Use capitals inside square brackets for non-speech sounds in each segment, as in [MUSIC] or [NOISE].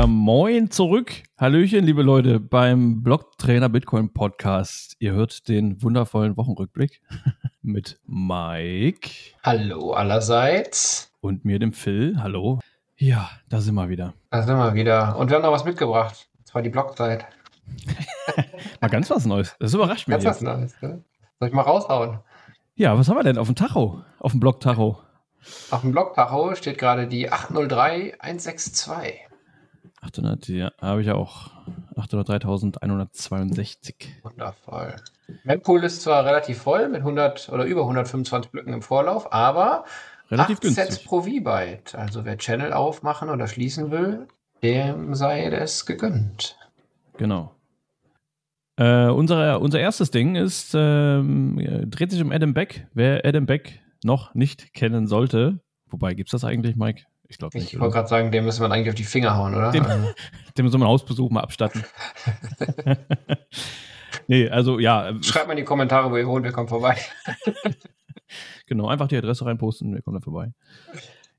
Ja, moin zurück. Hallöchen, liebe Leute, beim Blocktrainer Bitcoin Podcast. Ihr hört den wundervollen Wochenrückblick [LAUGHS] mit Mike. Hallo allerseits. Und mir, dem Phil. Hallo. Ja, da sind wir wieder. Da sind wir wieder. Und wir haben noch was mitgebracht. Und zwar die Blockzeit. [LAUGHS] mal ganz was Neues. Das überrascht mich. Ganz jetzt. was Neues, ne? Soll ich mal raushauen? Ja, was haben wir denn auf dem Tacho? Auf dem Block-Tacho? Auf dem Block-Tacho steht gerade die 803162. 800, ja, habe ich auch. 803.162. Wundervoll. Mempool ist zwar relativ voll mit 100 oder über 125 Blöcken im Vorlauf, aber relativ 8 günstig. Sets pro V-Byte. Also wer Channel aufmachen oder schließen will, dem sei es gegönnt. Genau. Äh, unser, unser erstes Ding ist, ähm, dreht sich um Adam Beck. Wer Adam Beck noch nicht kennen sollte, wobei gibt es das eigentlich, Mike? Ich glaube nicht. Ich wollte gerade sagen, dem müssen wir eigentlich auf die Finger hauen, oder? Dem, also. [LAUGHS] dem wir einen Hausbesuch mal abstatten. [LAUGHS] nee, also ja. Äh, Schreibt mal in die Kommentare, wo ihr wohnt, wir kommen vorbei. [LAUGHS] genau, einfach die Adresse reinposten, wir kommen da vorbei.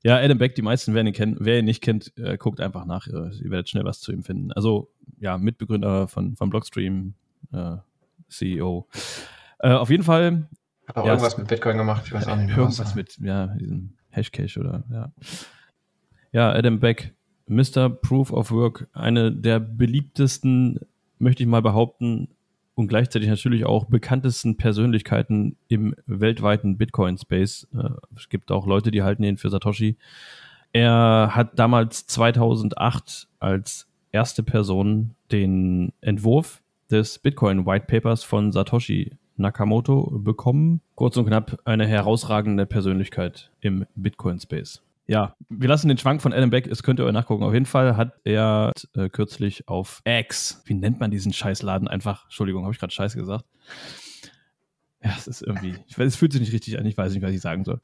Ja, Adam Beck, die meisten werden ihn kennen. Wer ihn nicht kennt, äh, guckt einfach nach. Äh, ihr werdet schnell was zu ihm finden. Also, ja, Mitbegründer von, von Blockstream, äh, CEO. Äh, auf jeden Fall. Hat auch ja, irgendwas mit Bitcoin gemacht, ich weiß auch nicht. Irgendwas was. mit, ja, diesem Hashcash oder, ja. Ja, Adam Beck, Mr. Proof of Work, eine der beliebtesten, möchte ich mal behaupten, und gleichzeitig natürlich auch bekanntesten Persönlichkeiten im weltweiten Bitcoin-Space. Äh, es gibt auch Leute, die halten ihn für Satoshi. Er hat damals 2008 als erste Person den Entwurf des Bitcoin White Papers von Satoshi Nakamoto bekommen. Kurz und knapp eine herausragende Persönlichkeit im Bitcoin Space. Ja, wir lassen den Schwank von Adam Beck, es könnt ihr euch nachgucken. Auf jeden Fall hat er äh, kürzlich auf X, wie nennt man diesen Scheißladen einfach? Entschuldigung, habe ich gerade Scheiß gesagt? Ja, es ist irgendwie, ich weiß, es fühlt sich nicht richtig an, ich weiß nicht, was ich sagen soll.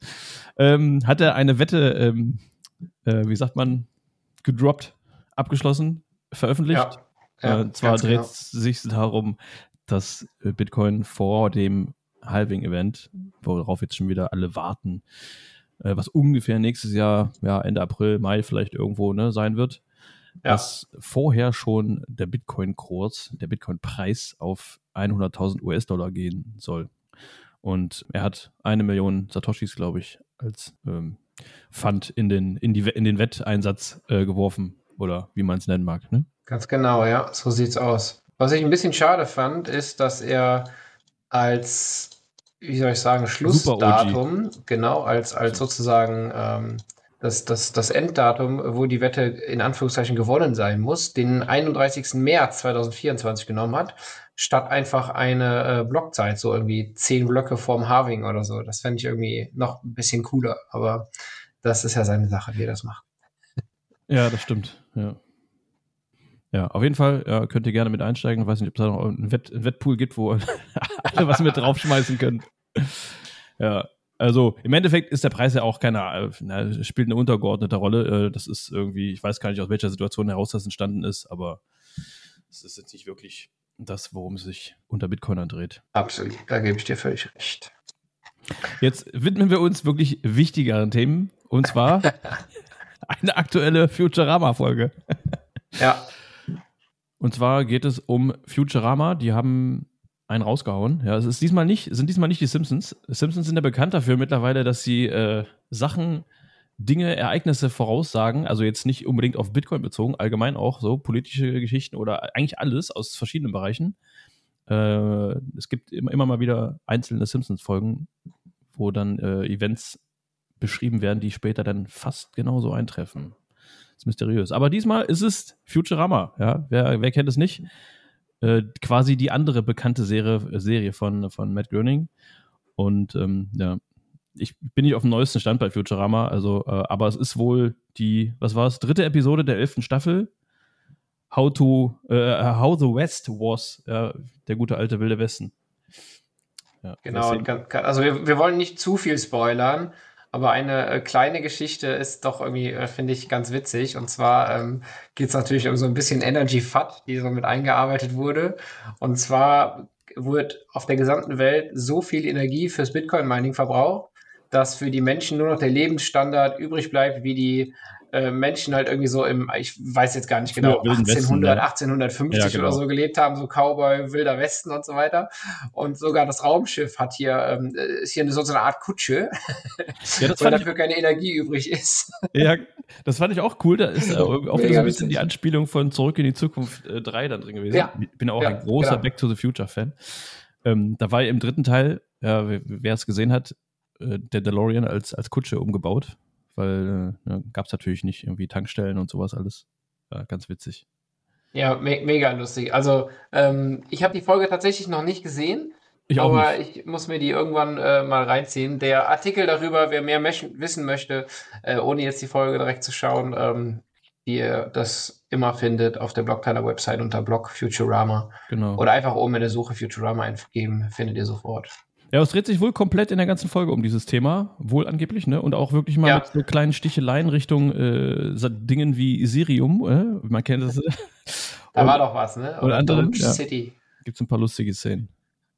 Ähm, hat er eine Wette, ähm, äh, wie sagt man, gedroppt, abgeschlossen, veröffentlicht? Ja, ja, äh, zwar dreht genau. es sich darum, dass äh, Bitcoin vor dem Halving-Event, worauf jetzt schon wieder alle warten, äh, was ungefähr nächstes Jahr, ja, Ende April, Mai vielleicht irgendwo ne, sein wird, ja. dass vorher schon der Bitcoin-Kurs, der Bitcoin-Preis auf 100.000 US-Dollar gehen soll. Und er hat eine Million Satoshis, glaube ich, als ähm, Fund in den, in, die, in den Wetteinsatz äh, geworfen oder wie man es nennen mag. Ne? Ganz genau, ja, so sieht's aus. Was ich ein bisschen schade fand, ist, dass er als wie soll ich sagen, Schlussdatum, genau, als, als sozusagen ähm, das, das, das Enddatum, wo die Wette in Anführungszeichen gewonnen sein muss, den 31. März 2024 genommen hat, statt einfach eine äh, Blockzeit, so irgendwie zehn Blöcke vorm Harving oder so. Das fände ich irgendwie noch ein bisschen cooler, aber das ist ja seine Sache, wie er das macht. Ja, das stimmt, ja. Ja, auf jeden Fall ja, könnt ihr gerne mit einsteigen. Ich weiß nicht, ob es da noch einen, Wett, einen Wettpool gibt, wo [LAUGHS] alle was mit draufschmeißen können. Ja, also im Endeffekt ist der Preis ja auch keine, na, spielt eine untergeordnete Rolle. Äh, das ist irgendwie, ich weiß gar nicht, aus welcher Situation heraus das entstanden ist, aber es ist jetzt nicht wirklich das, worum es sich unter Bitcoinern dreht. Absolut, da gebe ich dir völlig recht. Jetzt widmen wir uns wirklich wichtigeren Themen und zwar [LAUGHS] eine aktuelle Futurama-Folge. ja. Und zwar geht es um Futurama. Die haben einen rausgehauen. Ja, es ist diesmal nicht, sind diesmal nicht die Simpsons. Simpsons sind ja bekannt dafür mittlerweile, dass sie äh, Sachen, Dinge, Ereignisse voraussagen, also jetzt nicht unbedingt auf Bitcoin bezogen, allgemein auch so politische Geschichten oder eigentlich alles aus verschiedenen Bereichen. Äh, es gibt immer, immer mal wieder einzelne Simpsons-Folgen, wo dann äh, Events beschrieben werden, die später dann fast genauso eintreffen ist mysteriös. Aber diesmal ist es Futurama. Ja? Wer, wer kennt es nicht? Äh, quasi die andere bekannte Serie, Serie von, von Matt Groening. Und ähm, ja, ich bin nicht auf dem neuesten Stand bei Futurama, also, äh, aber es ist wohl die, was war es, dritte Episode der elften Staffel. How to, äh, How the West was, ja, der gute alte Wilde Westen. Ja, genau, also wir, wir wollen nicht zu viel spoilern, aber eine äh, kleine Geschichte ist doch irgendwie, äh, finde ich, ganz witzig. Und zwar ähm, geht es natürlich um so ein bisschen Energy FAT, die so mit eingearbeitet wurde. Und zwar wird auf der gesamten Welt so viel Energie fürs Bitcoin-Mining verbraucht, dass für die Menschen nur noch der Lebensstandard übrig bleibt, wie die äh, Menschen halt irgendwie so im, ich weiß jetzt gar nicht genau, 1800, Westen, ne? 1850 ja, genau. oder so gelebt haben, so Cowboy, Wilder Westen und so weiter. Und sogar das Raumschiff hat hier, ähm, ist hier so eine Art Kutsche, [LAUGHS] ja, weil dafür keine Energie übrig ist. Ja, das fand ich auch cool. Da ist äh, [LAUGHS] auch so ein bisschen die Anspielung von Zurück in die Zukunft äh, 3 dann drin gewesen. Ja. Ich bin auch ja, ein großer genau. Back to the Future Fan. Ähm, da war im dritten Teil, ja, wer es gesehen hat, äh, der DeLorean als, als Kutsche umgebaut weil äh, ja, gab es natürlich nicht irgendwie Tankstellen und sowas alles. Ja, ganz witzig. Ja, me mega lustig. Also, ähm, ich habe die Folge tatsächlich noch nicht gesehen. Ich auch aber nicht. ich muss mir die irgendwann äh, mal reinziehen. Der Artikel darüber, wer mehr wissen möchte, äh, ohne jetzt die Folge direkt zu schauen, ähm, wie ihr das immer findet auf der Blogteiler Website unter Blog Futurama. Genau. Oder einfach oben in der Suche Futurama eingeben, findet ihr sofort. Ja, es dreht sich wohl komplett in der ganzen Folge um dieses Thema, wohl angeblich, ne? Und auch wirklich mal ja. mit so kleinen Sticheleien Richtung äh, Dingen wie Sirium, äh? man kennt das. [LAUGHS] da war doch was, ne? Oder, oder andere ja. City. Gibt es ein paar lustige Szenen.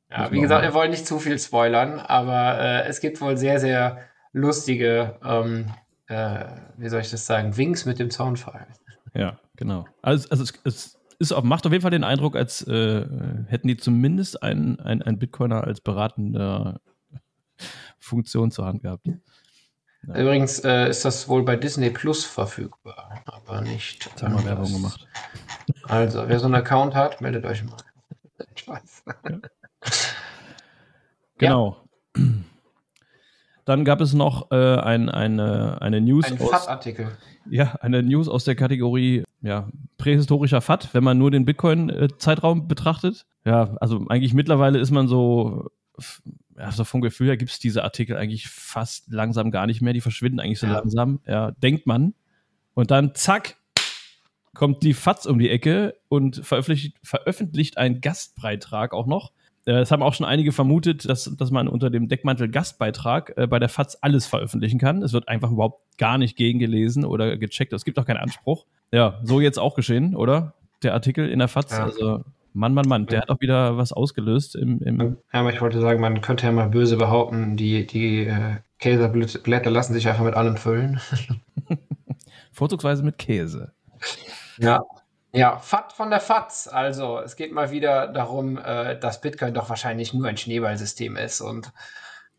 Ja, wie gesagt, wir wollen nicht zu viel spoilern, aber äh, es gibt wohl sehr, sehr lustige, ähm, äh, wie soll ich das sagen, Winks mit dem Zaunfall. Ja, genau. Also, also es, es ist, macht auf jeden Fall den Eindruck, als äh, hätten die zumindest einen, einen, Bitcoiner als beratende Funktion zur Hand gehabt. Ja. Übrigens äh, ist das wohl bei Disney Plus verfügbar, aber nicht. Jetzt haben wir Werbung gemacht. Also, wer so einen Account hat, meldet euch mal. Spaß. [LAUGHS] Ja. Genau. Ja. Dann gab es noch äh, ein, eine, eine News. Ein FAT-Artikel. Ja, eine News aus der Kategorie ja, prähistorischer FAT, wenn man nur den Bitcoin-Zeitraum betrachtet. Ja, also eigentlich mittlerweile ist man so, also vom Gefühl her gibt es diese Artikel eigentlich fast langsam gar nicht mehr. Die verschwinden eigentlich so ja. langsam. Ja, denkt man. Und dann zack, kommt die FATS um die Ecke und veröffentlicht, veröffentlicht einen Gastbeitrag auch noch es haben auch schon einige vermutet, dass, dass man unter dem Deckmantel Gastbeitrag äh, bei der FAZ alles veröffentlichen kann. Es wird einfach überhaupt gar nicht gegengelesen oder gecheckt. Es gibt auch keinen Anspruch. Ja, so jetzt auch geschehen, oder? Der Artikel in der FAZ. Ja. Also, Mann, Mann, Mann, der ja. hat auch wieder was ausgelöst. Im, im ja, aber ich wollte sagen, man könnte ja mal böse behaupten, die, die äh, Käseblätter lassen sich einfach mit allem füllen. [LAUGHS] Vorzugsweise mit Käse. Ja, ja, FAT von der FATS. Also, es geht mal wieder darum, äh, dass Bitcoin doch wahrscheinlich nur ein Schneeballsystem ist und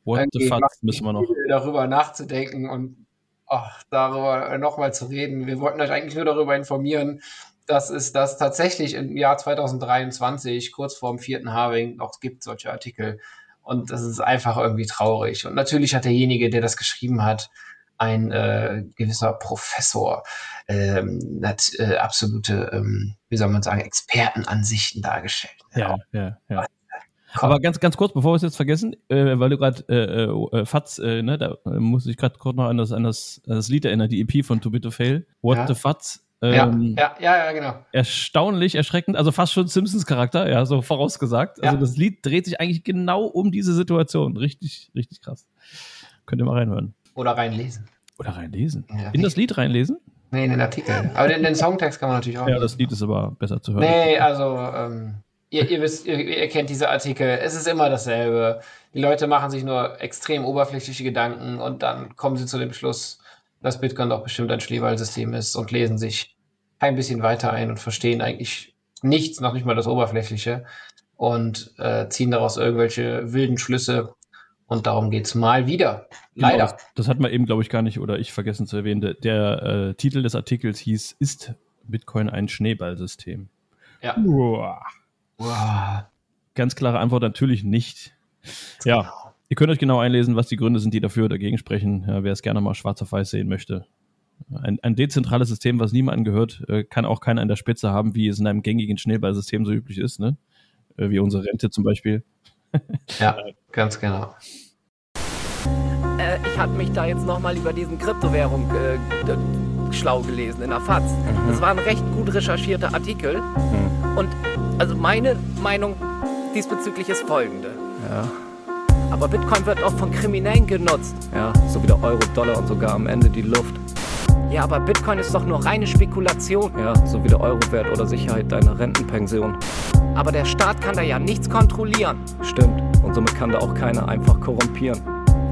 What the FATS müssen wir noch. darüber nachzudenken und ach, darüber nochmal zu reden. Wir wollten euch eigentlich nur darüber informieren, dass es das tatsächlich im Jahr 2023, kurz vor dem vierten Harving, noch gibt, solche Artikel. Und das ist einfach irgendwie traurig. Und natürlich hat derjenige, der das geschrieben hat, ein äh, gewisser Professor ähm, hat äh, absolute, ähm, wie soll man sagen, Expertenansichten dargestellt. Ja, ja, ja. Komm. Aber ganz, ganz kurz, bevor wir es jetzt vergessen, äh, weil du gerade äh, äh, äh, Fatz, äh, ne, da äh, muss ich gerade kurz noch an das, an, das, an das Lied erinnern, die EP von Too Bit to Fail. What ja. the Fatz. Ähm, ja, ja, ja, genau. Erstaunlich, erschreckend, also fast schon Simpsons-Charakter, ja, so vorausgesagt. Also ja. das Lied dreht sich eigentlich genau um diese Situation. Richtig, richtig krass. Könnt ihr mal reinhören. Oder reinlesen. Oder reinlesen. Ja, in das Lied reinlesen? Nee, in den Artikel. Aber den, den Songtext kann man natürlich auch. Ja, das Lied ist aber besser zu hören. Nee, also, ähm, ihr, ihr, wisst, ihr, ihr, kennt diese Artikel. Es ist immer dasselbe. Die Leute machen sich nur extrem oberflächliche Gedanken und dann kommen sie zu dem Schluss, dass Bitcoin doch bestimmt ein Schneeballsystem ist und lesen sich ein bisschen weiter ein und verstehen eigentlich nichts, noch nicht mal das Oberflächliche und äh, ziehen daraus irgendwelche wilden Schlüsse, und darum geht es mal wieder. Genau, Leider. Genau, das hat man eben, glaube ich, gar nicht oder ich vergessen zu erwähnen. Der, der äh, Titel des Artikels hieß: Ist Bitcoin ein Schneeballsystem? Ja. Uah. Uah. Ganz klare Antwort: natürlich nicht. Ja. Genau. Ihr könnt euch genau einlesen, was die Gründe sind, die dafür oder dagegen sprechen. Ja, wer es gerne mal schwarz auf weiß sehen möchte. Ein, ein dezentrales System, was niemandem gehört, äh, kann auch keiner an der Spitze haben, wie es in einem gängigen Schneeballsystem so üblich ist, ne? Äh, wie unsere Rente zum Beispiel. Ja, ganz genau. Äh, ich habe mich da jetzt nochmal über diesen Kryptowährung äh, schlau gelesen in der FAZ. Mhm. Das war ein recht gut recherchierter Artikel. Mhm. Und also meine Meinung diesbezüglich ist folgende. Ja. Aber Bitcoin wird auch von Kriminellen genutzt. Ja, so wie der Euro, Dollar und sogar am Ende die Luft. Ja, aber Bitcoin ist doch nur reine Spekulation. Ja, so wie der Euro-Wert oder Sicherheit deiner Rentenpension. Aber der Staat kann da ja nichts kontrollieren. Stimmt. Und somit kann da auch keiner einfach korrumpieren.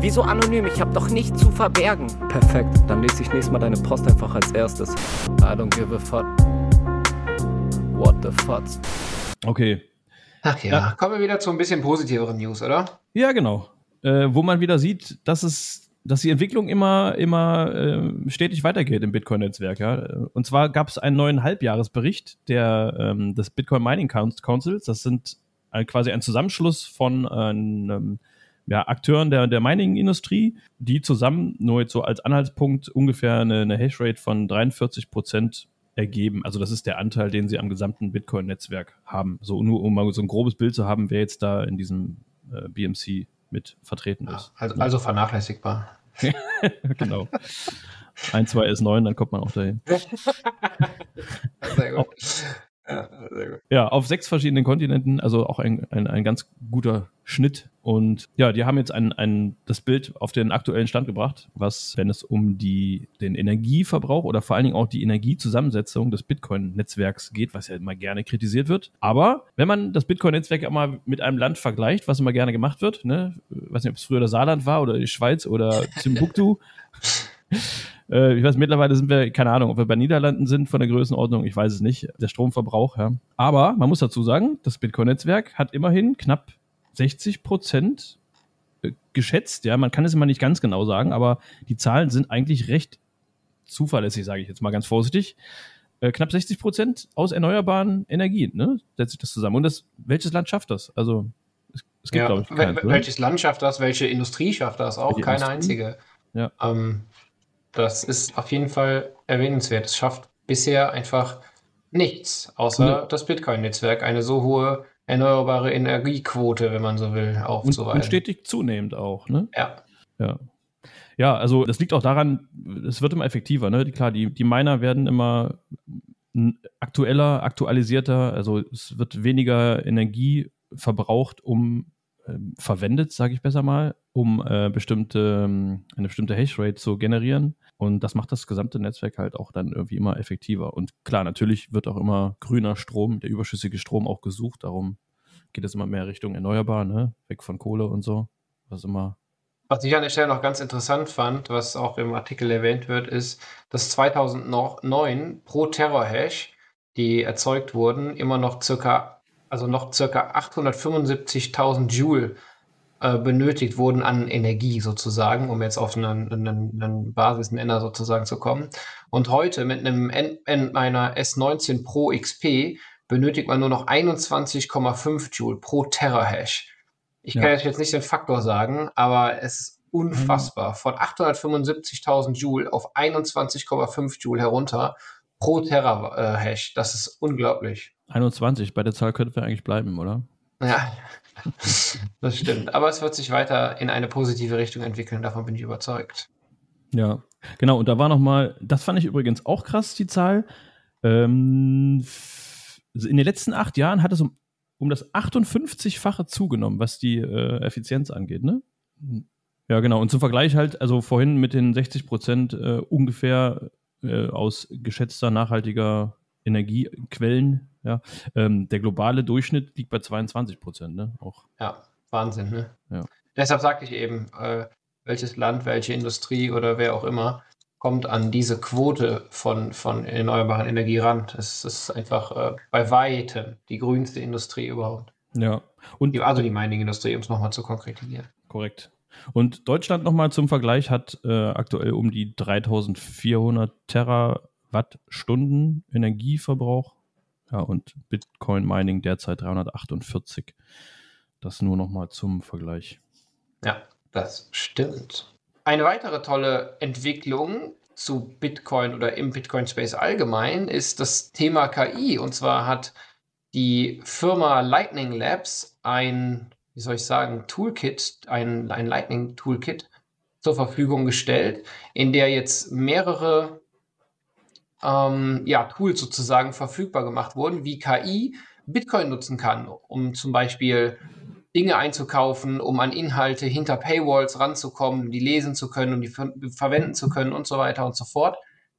Wieso anonym? Ich habe doch nichts zu verbergen. Perfekt, dann lese ich nächstes Mal deine Post einfach als erstes. I don't give a fuck. What the fuck? Okay. Ach ja. ja. kommen wir wieder zu ein bisschen positiveren News, oder? Ja, genau. Äh, wo man wieder sieht, dass es dass die Entwicklung immer, immer äh, stetig weitergeht im Bitcoin-Netzwerk. Ja? Und zwar gab es einen neuen Halbjahresbericht der, ähm, des Bitcoin Mining Councils. Das sind ein, quasi ein Zusammenschluss von ähm, ja, Akteuren der, der Mining-Industrie, die zusammen nur jetzt so als Anhaltspunkt ungefähr eine, eine Hashrate von 43 Prozent ergeben. Also das ist der Anteil, den sie am gesamten Bitcoin-Netzwerk haben. So nur um mal so ein grobes Bild zu haben, wer jetzt da in diesem äh, BMC mit vertreten ist. also, also vernachlässigbar. [LAUGHS] genau. Ein, zwei S9, dann kommt man auch dahin. [LAUGHS] Sehr gut. Ja, ja, auf sechs verschiedenen Kontinenten, also auch ein, ein, ein ganz guter Schnitt. Und ja, die haben jetzt ein, ein, das Bild auf den aktuellen Stand gebracht, was, wenn es um die, den Energieverbrauch oder vor allen Dingen auch die Energiezusammensetzung des Bitcoin-Netzwerks geht, was ja immer gerne kritisiert wird. Aber wenn man das Bitcoin-Netzwerk immer mit einem Land vergleicht, was immer gerne gemacht wird, ne, ich weiß nicht, ob es früher das Saarland war oder die Schweiz oder Timbuktu, [LAUGHS] [LAUGHS] Äh, ich weiß, mittlerweile sind wir, keine Ahnung, ob wir bei Niederlanden sind von der Größenordnung, ich weiß es nicht, der Stromverbrauch, ja. Aber man muss dazu sagen, das Bitcoin-Netzwerk hat immerhin knapp 60 Prozent äh, geschätzt, ja, man kann es immer nicht ganz genau sagen, aber die Zahlen sind eigentlich recht zuverlässig, sage ich jetzt mal ganz vorsichtig. Äh, knapp 60 Prozent aus erneuerbaren Energien, ne, setzt sich das zusammen. Und das, welches Land schafft das? Also, es, es gibt, ja, glaube ich, keins, Welches Land schafft das? Welche Industrie schafft das? Auch welche keine Industrie? einzige. Ja. Ähm, das ist auf jeden Fall erwähnenswert. Es schafft bisher einfach nichts, außer das Bitcoin-Netzwerk eine so hohe erneuerbare Energiequote, wenn man so will, aufzuweisen. Und stetig zunehmend auch, ne? Ja. Ja. Ja, also das liegt auch daran, es wird immer effektiver, ne? Klar, die, die Miner werden immer aktueller, aktualisierter, also es wird weniger Energie verbraucht, um verwendet, sage ich besser mal, um äh, bestimmte, ähm, eine bestimmte Hashrate zu generieren. Und das macht das gesamte Netzwerk halt auch dann irgendwie immer effektiver. Und klar, natürlich wird auch immer grüner Strom, der überschüssige Strom auch gesucht. Darum geht es immer mehr Richtung erneuerbar, ne? weg von Kohle und so. Was immer was ich an der Stelle noch ganz interessant fand, was auch im Artikel erwähnt wird, ist, dass 2009 pro Terror-Hash, die erzeugt wurden, immer noch circa also noch circa 875.000 Joule äh, benötigt wurden an Energie sozusagen, um jetzt auf einen, einen, einen Basisnenner sozusagen zu kommen. Und heute mit einem N meiner S19 Pro XP benötigt man nur noch 21,5 Joule pro Terahash. Ich ja. kann jetzt nicht den Faktor sagen, aber es ist unfassbar. Von 875.000 Joule auf 21,5 Joule herunter pro Terahash. Das ist unglaublich. 21, bei der Zahl könnten wir eigentlich bleiben, oder? Ja, [LAUGHS] das stimmt. Aber es wird sich weiter in eine positive Richtung entwickeln, davon bin ich überzeugt. Ja, genau. Und da war nochmal, das fand ich übrigens auch krass, die Zahl. Ähm, in den letzten acht Jahren hat es um, um das 58-fache zugenommen, was die äh, Effizienz angeht, ne? Ja, genau. Und zum Vergleich halt, also vorhin mit den 60 Prozent äh, ungefähr äh, aus geschätzter nachhaltiger Energiequellen. Ja. Ähm, der globale Durchschnitt liegt bei 22 Prozent. Ne? Auch. Ja, Wahnsinn. Ne? Ja. Deshalb sagte ich eben, äh, welches Land, welche Industrie oder wer auch immer kommt an diese Quote von, von erneuerbaren Energie ran. Es ist einfach äh, bei weitem die grünste Industrie überhaupt. Ja. Und, also die Mining-Industrie, um es nochmal zu konkretisieren. Korrekt. Und Deutschland nochmal zum Vergleich hat äh, aktuell um die 3400 Terawatt Wattstunden Energieverbrauch. Ja, und Bitcoin Mining derzeit 348. Das nur nochmal zum Vergleich. Ja, das stimmt. Eine weitere tolle Entwicklung zu Bitcoin oder im Bitcoin Space allgemein ist das Thema KI. Und zwar hat die Firma Lightning Labs ein, wie soll ich sagen, Toolkit, ein, ein Lightning Toolkit zur Verfügung gestellt, in der jetzt mehrere ähm, ja, Tools sozusagen verfügbar gemacht wurden, wie KI Bitcoin nutzen kann, um zum Beispiel Dinge einzukaufen, um an Inhalte hinter Paywalls ranzukommen, die lesen zu können und die ver verwenden zu können und so weiter und so fort.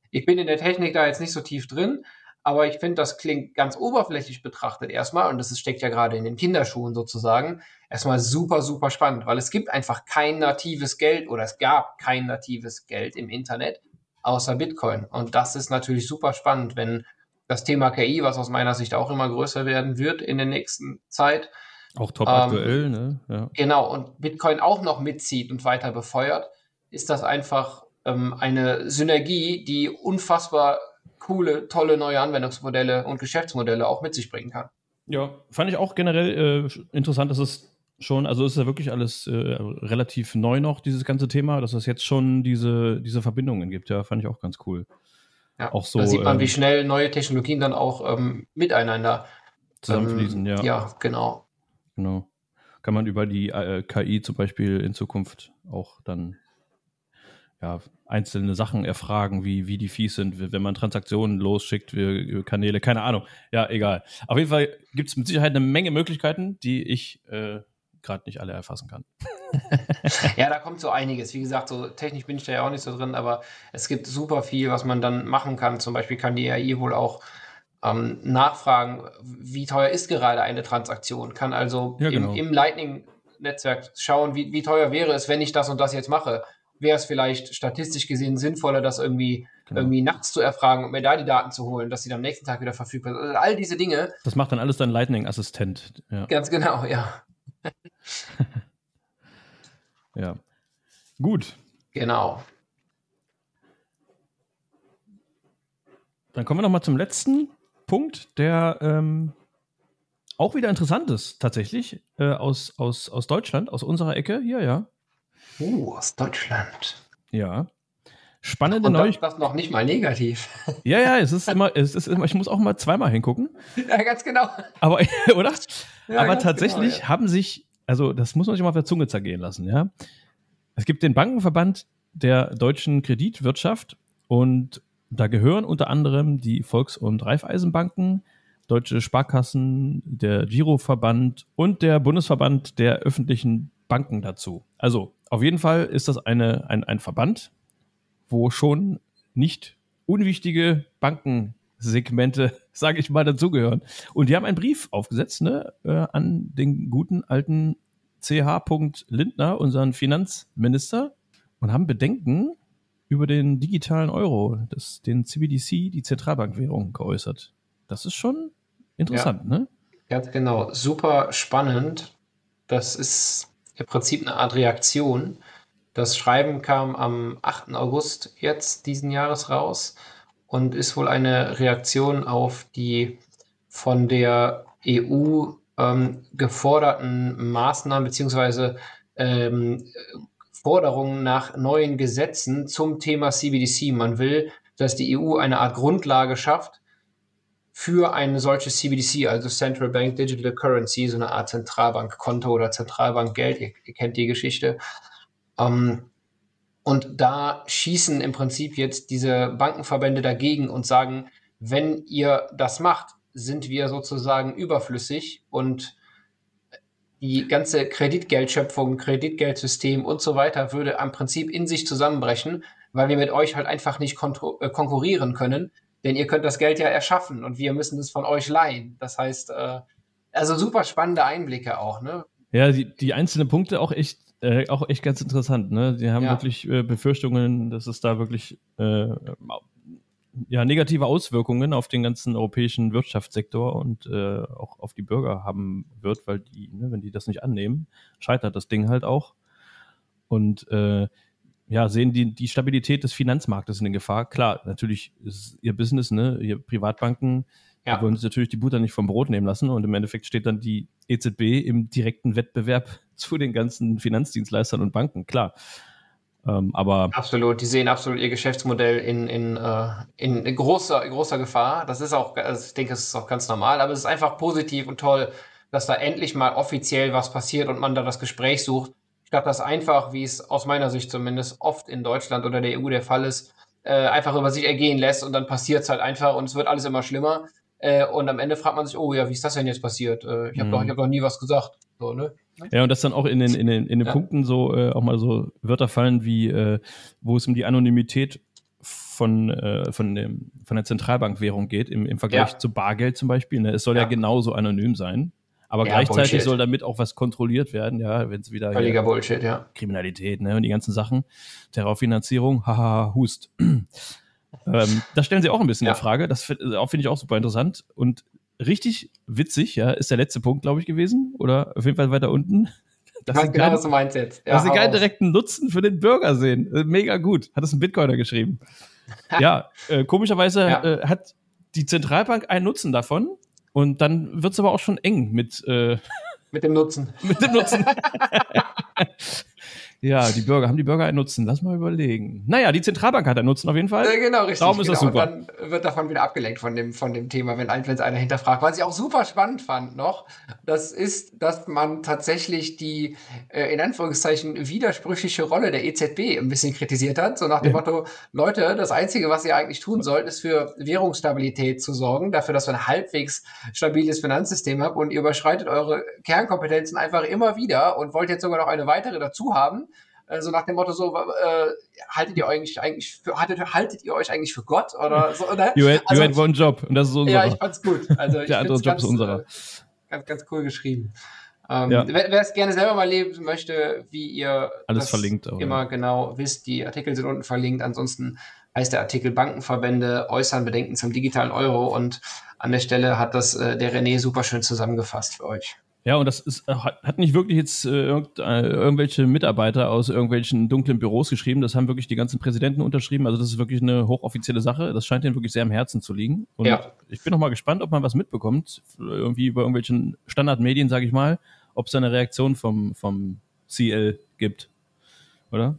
Ich bin in der Technik da jetzt nicht so tief drin, Aber ich finde, das klingt ganz oberflächlich betrachtet erstmal, und das steckt ja gerade in den Kinderschuhen sozusagen, erstmal super, super spannend, weil es gibt einfach kein natives Geld oder es gab kein natives Geld im Internet außer Bitcoin. Und das ist natürlich super spannend, wenn das Thema KI, was aus meiner Sicht auch immer größer werden wird in der nächsten Zeit. Auch top ähm, aktuell, ne? Ja. Genau, und Bitcoin auch noch mitzieht und weiter befeuert, ist das einfach ähm, eine Synergie, die unfassbar coole, tolle neue Anwendungsmodelle und Geschäftsmodelle auch mit sich bringen kann. Ja, fand ich auch generell äh, interessant, dass es schon, also ist ja wirklich alles äh, relativ neu noch, dieses ganze Thema, dass es jetzt schon diese, diese Verbindungen gibt. Ja, fand ich auch ganz cool. Ja, auch so, da sieht man, ähm, wie schnell neue Technologien dann auch ähm, miteinander zusammenfließen, ähm, ja. Ja, genau. Genau. Kann man über die äh, KI zum Beispiel in Zukunft auch dann ja, einzelne Sachen erfragen, wie, wie die Fees sind, wenn man Transaktionen losschickt, wie, Kanäle, keine Ahnung. Ja, egal. Auf jeden Fall gibt es mit Sicherheit eine Menge Möglichkeiten, die ich äh, gerade nicht alle erfassen kann. [LAUGHS] ja, da kommt so einiges. Wie gesagt, so technisch bin ich da ja auch nicht so drin, aber es gibt super viel, was man dann machen kann. Zum Beispiel kann die AI wohl auch ähm, nachfragen, wie teuer ist gerade eine Transaktion, kann also ja, genau. im, im Lightning-Netzwerk schauen, wie, wie teuer wäre es, wenn ich das und das jetzt mache. Wäre es vielleicht statistisch gesehen sinnvoller, das irgendwie, genau. irgendwie nachts zu erfragen und mir da die Daten zu holen, dass sie dann am nächsten Tag wieder verfügbar sind. Also all diese Dinge. Das macht dann alles dein Lightning-Assistent. Ja. Ganz genau, ja. [LAUGHS] ja. Gut. Genau. Dann kommen wir noch mal zum letzten Punkt, der ähm, auch wieder interessant ist, tatsächlich, äh, aus, aus, aus Deutschland, aus unserer Ecke hier, ja. Oh, aus Deutschland. Ja. Spannende Neuigkeiten. Das noch nicht mal negativ. [LAUGHS] Ja, ja, es ist immer, es ist immer, ich muss auch mal zweimal hingucken. Ja, ganz genau. Aber, [LAUGHS] oder? Ja, Aber tatsächlich genau, ja. haben sich, also das muss man sich mal auf der Zunge zergehen lassen, ja. Es gibt den Bankenverband der deutschen Kreditwirtschaft und da gehören unter anderem die Volks- und Raiffeisenbanken, deutsche Sparkassen, der Giroverband und der Bundesverband der öffentlichen Banken dazu. Also auf jeden Fall ist das eine, ein, ein Verband, wo schon nicht unwichtige Bankensegmente, [LAUGHS] sage ich mal, dazugehören. Und die haben einen Brief aufgesetzt ne, äh, an den guten alten CH. Lindner, unseren Finanzminister, und haben Bedenken über den digitalen Euro, das, den CBDC, die Zentralbankwährung, geäußert. Das ist schon interessant, ja, ne? Ganz genau. Super spannend. Das ist im Prinzip eine Art Reaktion das Schreiben kam am 8. August jetzt diesen Jahres raus und ist wohl eine Reaktion auf die von der EU ähm, geforderten Maßnahmen beziehungsweise ähm, Forderungen nach neuen Gesetzen zum Thema CBDC. Man will, dass die EU eine Art Grundlage schafft für ein solches CBDC, also Central Bank Digital Currency, so eine Art Zentralbankkonto oder Zentralbankgeld. Ihr, ihr kennt die Geschichte. Ähm, und da schießen im Prinzip jetzt diese Bankenverbände dagegen und sagen, wenn ihr das macht, sind wir sozusagen überflüssig und die ganze Kreditgeldschöpfung, Kreditgeldsystem und so weiter würde am Prinzip in sich zusammenbrechen, weil wir mit euch halt einfach nicht äh, konkurrieren können, denn ihr könnt das Geld ja erschaffen und wir müssen es von euch leihen. Das heißt, äh, also super spannende Einblicke auch, ne? Ja, die, die einzelnen Punkte auch echt äh, auch echt ganz interessant, ne? Die haben ja. wirklich äh, Befürchtungen, dass es da wirklich äh, ja, negative Auswirkungen auf den ganzen europäischen Wirtschaftssektor und äh, auch auf die Bürger haben wird, weil die, ne, wenn die das nicht annehmen, scheitert das Ding halt auch. Und äh, ja, sehen die, die Stabilität des Finanzmarktes in Gefahr. Klar, natürlich ist ihr Business, ne, ihr Privatbanken, ja. die wollen sich natürlich die Butter nicht vom Brot nehmen lassen und im Endeffekt steht dann die EZB im direkten Wettbewerb [LAUGHS] zu den ganzen Finanzdienstleistern und Banken, klar. Ähm, aber absolut, die sehen absolut ihr Geschäftsmodell in, in, äh, in, in großer, großer Gefahr. Das ist auch, also ich denke, es ist auch ganz normal, aber es ist einfach positiv und toll, dass da endlich mal offiziell was passiert und man da das Gespräch sucht, statt das einfach, wie es aus meiner Sicht zumindest oft in Deutschland oder der EU der Fall ist, äh, einfach über sich ergehen lässt und dann passiert es halt einfach und es wird alles immer schlimmer. Äh, und am Ende fragt man sich, oh ja, wie ist das denn jetzt passiert? Äh, ich habe mhm. doch, hab doch nie was gesagt. So, ne? Ja, und dass dann auch in den, in den, in den ja. Punkten so äh, auch mal so Wörter fallen wie, äh, wo es um die Anonymität von, äh, von, dem, von der Zentralbankwährung geht, im, im Vergleich ja. zu Bargeld zum Beispiel. Ne? Es soll ja. ja genauso anonym sein. Aber ja, gleichzeitig Bullshit. soll damit auch was kontrolliert werden, ja, wenn es wieder Völliger Bullshit, ja. Kriminalität, ne, und die ganzen Sachen, Terrorfinanzierung, haha, [LAUGHS] Hust. ähm, das stellen sie auch ein bisschen ja. in Frage. Das finde ich auch super interessant. Und richtig witzig, ja, ist der letzte Punkt, glaube ich, gewesen. Oder auf jeden Fall weiter unten. [LAUGHS] Das ist genau, was du meinst jetzt. Ja, dass sie keinen direkten Nutzen für den Bürger sehen. Äh, mega gut. Hat das ein Bitcoiner geschrieben. [LAUGHS] ja, äh, komischerweise ja. Äh, hat die Zentralbank einen Nutzen davon, und dann wird es aber auch schon eng mit, äh, mit dem Nutzen. [LAUGHS] mit dem Nutzen. [LAUGHS] Ja, die Bürger, haben die Bürger einen Nutzen? Lass mal überlegen. Naja, die Zentralbank hat einen Nutzen auf jeden Fall. Ja, genau, richtig. Darum ist genau. das super. Und dann wird davon wieder abgelenkt von dem, von dem Thema, wenn ein, einer hinterfragt. Was ich auch super spannend fand noch, das ist, dass man tatsächlich die, äh, in Anführungszeichen, widersprüchliche Rolle der EZB ein bisschen kritisiert hat. So nach dem ja. Motto, Leute, das Einzige, was ihr eigentlich tun sollt, ist für Währungsstabilität zu sorgen, dafür, dass wir ein halbwegs stabiles Finanzsystem haben und ihr überschreitet eure Kernkompetenzen einfach immer wieder und wollt jetzt sogar noch eine weitere dazu haben so nach dem Motto so, äh, haltet ihr eigentlich eigentlich für, haltet, haltet ihr euch eigentlich für Gott oder [LAUGHS] so, oder? You had, also, you had one job und das ist unserer. Ja, ich fand's gut. Also [LAUGHS] ich Der andere Job ganz, ist unserer. Äh, ganz, ganz cool geschrieben. Ähm, ja. Wer, es gerne selber mal leben möchte, wie ihr alles verlinkt auch, immer ja. genau wisst, die Artikel sind unten verlinkt. Ansonsten heißt der Artikel Bankenverbände äußern Bedenken zum digitalen Euro und an der Stelle hat das äh, der René super schön zusammengefasst für euch. Ja, und das ist, äh, hat nicht wirklich jetzt äh, irgend, äh, irgendwelche Mitarbeiter aus irgendwelchen dunklen Büros geschrieben. Das haben wirklich die ganzen Präsidenten unterschrieben. Also das ist wirklich eine hochoffizielle Sache. Das scheint denen wirklich sehr am Herzen zu liegen. Und ja. ich bin noch mal gespannt, ob man was mitbekommt, irgendwie über irgendwelchen Standardmedien, sage ich mal, ob es da eine Reaktion vom, vom CL gibt. Oder?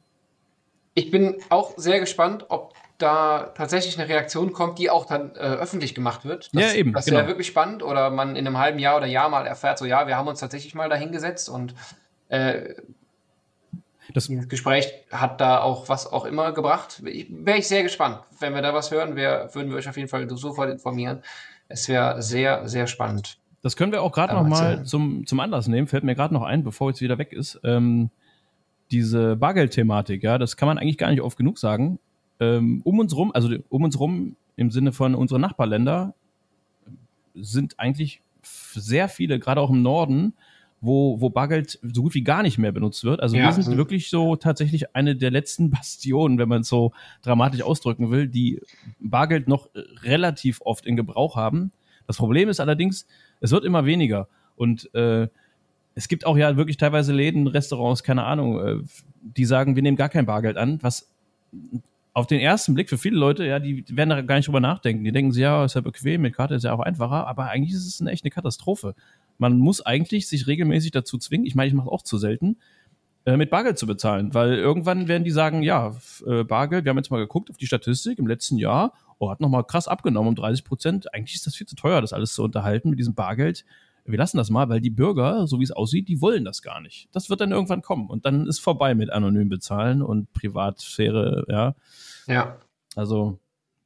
Ich bin auch sehr gespannt, ob da tatsächlich eine Reaktion kommt, die auch dann äh, öffentlich gemacht wird. Das, ja, eben. Das wäre genau. wirklich spannend. Oder man in einem halben Jahr oder Jahr mal erfährt, so ja, wir haben uns tatsächlich mal dahingesetzt und äh, das Gespräch hat da auch was auch immer gebracht. Wäre ich sehr gespannt. Wenn wir da was hören, wär, würden wir euch auf jeden Fall sofort informieren. Es wäre sehr, sehr spannend. Das können wir auch gerade noch mal zum, zum Anlass nehmen. Fällt mir gerade noch ein, bevor jetzt wieder weg ist. Ähm, diese Bargeld-Thematik, ja, das kann man eigentlich gar nicht oft genug sagen ähm, um uns rum, also um uns rum im Sinne von unseren Nachbarländer, sind eigentlich sehr viele, gerade auch im Norden, wo, wo Bargeld so gut wie gar nicht mehr benutzt wird. Also ja. wir sind wirklich so tatsächlich eine der letzten [LAUGHS] Bastionen, wenn man es so dramatisch ausdrücken will, die Bargeld noch relativ oft in Gebrauch haben. Das Problem ist allerdings, es wird immer weniger. Und äh, es gibt auch ja wirklich teilweise Läden, Restaurants, keine Ahnung, äh, die sagen, wir nehmen gar kein Bargeld an, was auf den ersten Blick für viele Leute, ja, die werden da gar nicht drüber nachdenken. Die denken sich, ja, ist ja bequem, mit Karte ist ja auch einfacher, aber eigentlich ist es eine echt eine Katastrophe. Man muss eigentlich sich regelmäßig dazu zwingen, ich meine, ich mache auch zu selten, äh, mit Bargeld zu bezahlen, weil irgendwann werden die sagen, ja, äh, Bargeld, wir haben jetzt mal geguckt auf die Statistik im letzten Jahr, oh, hat nochmal krass abgenommen um 30 Prozent. Eigentlich ist das viel zu teuer, das alles zu unterhalten mit diesem Bargeld wir lassen das mal, weil die Bürger, so wie es aussieht, die wollen das gar nicht. Das wird dann irgendwann kommen und dann ist vorbei mit anonym bezahlen und Privatsphäre, ja. Ja. Also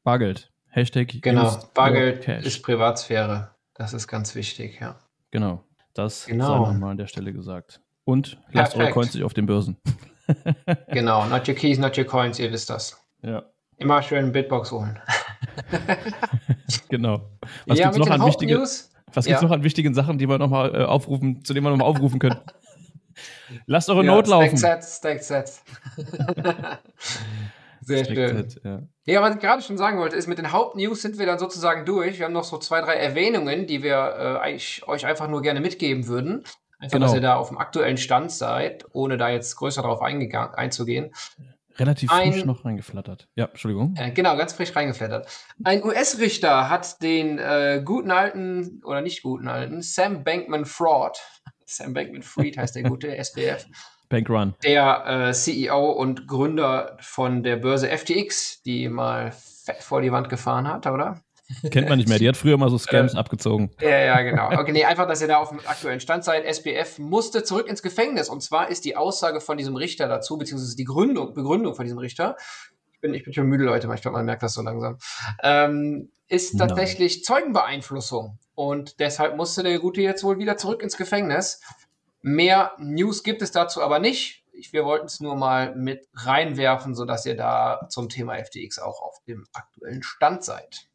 Bargeld. Hashtag. Genau, Bargeld ist Privatsphäre. Das ist ganz wichtig, ja. Genau. Das genau. sei nochmal an der Stelle gesagt. Und lasst Perfekt. eure Coins nicht auf den Börsen. [LAUGHS] genau, not your keys, not your coins, ihr wisst das. Ja. Immer schön Bitbox holen. [LAUGHS] genau. Was ja, gibt's noch an wichtigen was gibt es noch an wichtigen Sachen, die wir nochmal äh, aufrufen, zu denen wir nochmal aufrufen können? [LAUGHS] Lasst eure ja, Not laufen. Stack Sets, Stack Sets. [LAUGHS] Sehr Stack schön. Set, ja. ja, was ich gerade schon sagen wollte, ist, mit den Hauptnews sind wir dann sozusagen durch. Wir haben noch so zwei, drei Erwähnungen, die wir äh, euch einfach nur gerne mitgeben würden. Einfach, genau. dass ihr da auf dem aktuellen Stand seid, ohne da jetzt größer darauf einzugehen relativ ein, frisch noch reingeflattert. Ja, Entschuldigung. Äh, genau, ganz frisch reingeflattert. Ein US-Richter hat den äh, guten alten, oder nicht guten alten, Sam Bankman Fraud, [LAUGHS] Sam Bankman Fried heißt der gute, [LAUGHS] SBF. Bankrun. Der äh, CEO und Gründer von der Börse FTX, die mal fett vor die Wand gefahren hat, oder? Kennt man nicht mehr. Die hat früher mal so Scams äh, abgezogen. Ja, ja, genau. Okay, nee, einfach, dass ihr da auf dem aktuellen Stand seid. SBF musste zurück ins Gefängnis. Und zwar ist die Aussage von diesem Richter dazu, beziehungsweise die Gründung, Begründung von diesem Richter. Ich bin, ich bin schon müde, Leute, ich glaube, man merkt das so langsam. Ähm, ist tatsächlich Nein. Zeugenbeeinflussung. Und deshalb musste der Gute jetzt wohl wieder zurück ins Gefängnis. Mehr News gibt es dazu aber nicht ich, wir wollten es nur mal mit reinwerfen, sodass ihr da zum Thema FTX auch auf dem aktuellen Stand seid.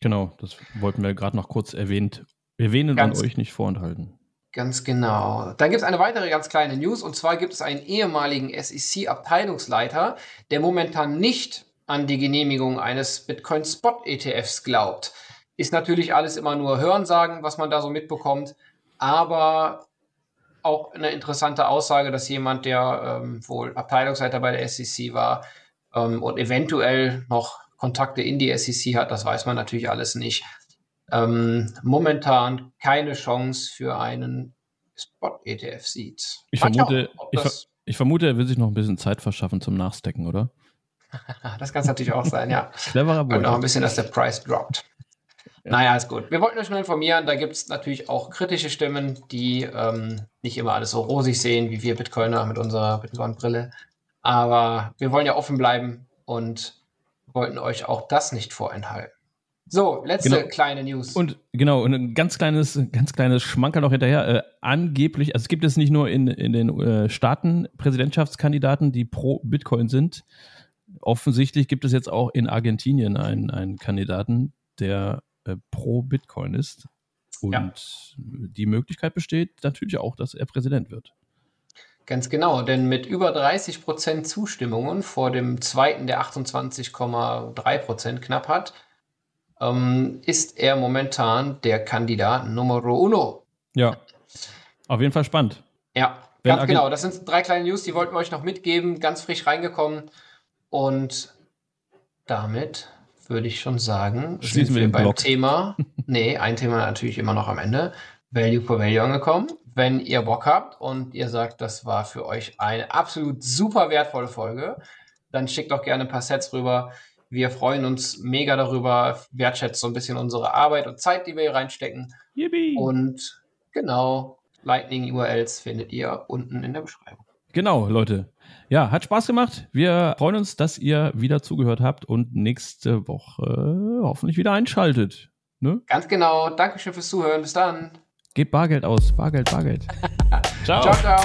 Genau, das wollten wir gerade noch kurz erwähnt, erwähnen ganz, und euch nicht vorenthalten. Ganz genau. Dann gibt es eine weitere ganz kleine News und zwar gibt es einen ehemaligen SEC-Abteilungsleiter, der momentan nicht an die Genehmigung eines Bitcoin Spot ETFs glaubt. Ist natürlich alles immer nur Hörensagen, was man da so mitbekommt, aber auch eine interessante Aussage, dass jemand, der ähm, wohl Abteilungsleiter bei der SEC war ähm, und eventuell noch Kontakte in die SEC hat, das weiß man natürlich alles nicht. Ähm, momentan keine Chance für einen Spot-ETF sieht. Ich vermute, auch, ich, ver ich vermute, er will sich noch ein bisschen Zeit verschaffen zum Nachstecken, oder? [LAUGHS] das kann es natürlich auch sein, ja. Cleverer Und noch ein bisschen, dass der Preis droppt. Ja. Naja, ist gut. Wir wollten euch nur informieren, da gibt es natürlich auch kritische Stimmen, die ähm, nicht immer alles so rosig sehen, wie wir Bitcoiner mit unserer Bitcoin-Brille. Aber wir wollen ja offen bleiben und wollten euch auch das nicht vorenthalten. So, letzte genau. kleine News. Und genau, und ein ganz kleines, ganz kleines Schmankerl noch hinterher. Äh, angeblich, also es gibt es nicht nur in, in den äh, Staaten Präsidentschaftskandidaten, die pro Bitcoin sind. Offensichtlich gibt es jetzt auch in Argentinien einen, einen Kandidaten, der äh, pro Bitcoin ist. Und ja. die Möglichkeit besteht natürlich auch, dass er Präsident wird. Ganz genau, denn mit über 30 Prozent Zustimmungen vor dem zweiten, der 28,3 Prozent knapp hat, ähm, ist er momentan der Kandidat Numero uno. Ja, auf jeden Fall spannend. Ja, Wenn ganz genau. Das sind drei kleine News, die wollten wir euch noch mitgeben, ganz frisch reingekommen. Und damit würde ich schon sagen, schließen wir, wir beim Blog. Thema. nee, ein Thema natürlich immer noch am Ende. Value for Value angekommen. Wenn ihr Bock habt und ihr sagt, das war für euch eine absolut super wertvolle Folge, dann schickt doch gerne ein paar Sets rüber. Wir freuen uns mega darüber, wertschätzt so ein bisschen unsere Arbeit und Zeit, die wir hier reinstecken. Yippie. Und genau, Lightning-URLs findet ihr unten in der Beschreibung. Genau, Leute. Ja, hat Spaß gemacht. Wir freuen uns, dass ihr wieder zugehört habt und nächste Woche hoffentlich wieder einschaltet. Ne? Ganz genau. Dankeschön fürs Zuhören. Bis dann. Gebt Bargeld aus. Bargeld, Bargeld. [LAUGHS] ciao. Ciao, ciao.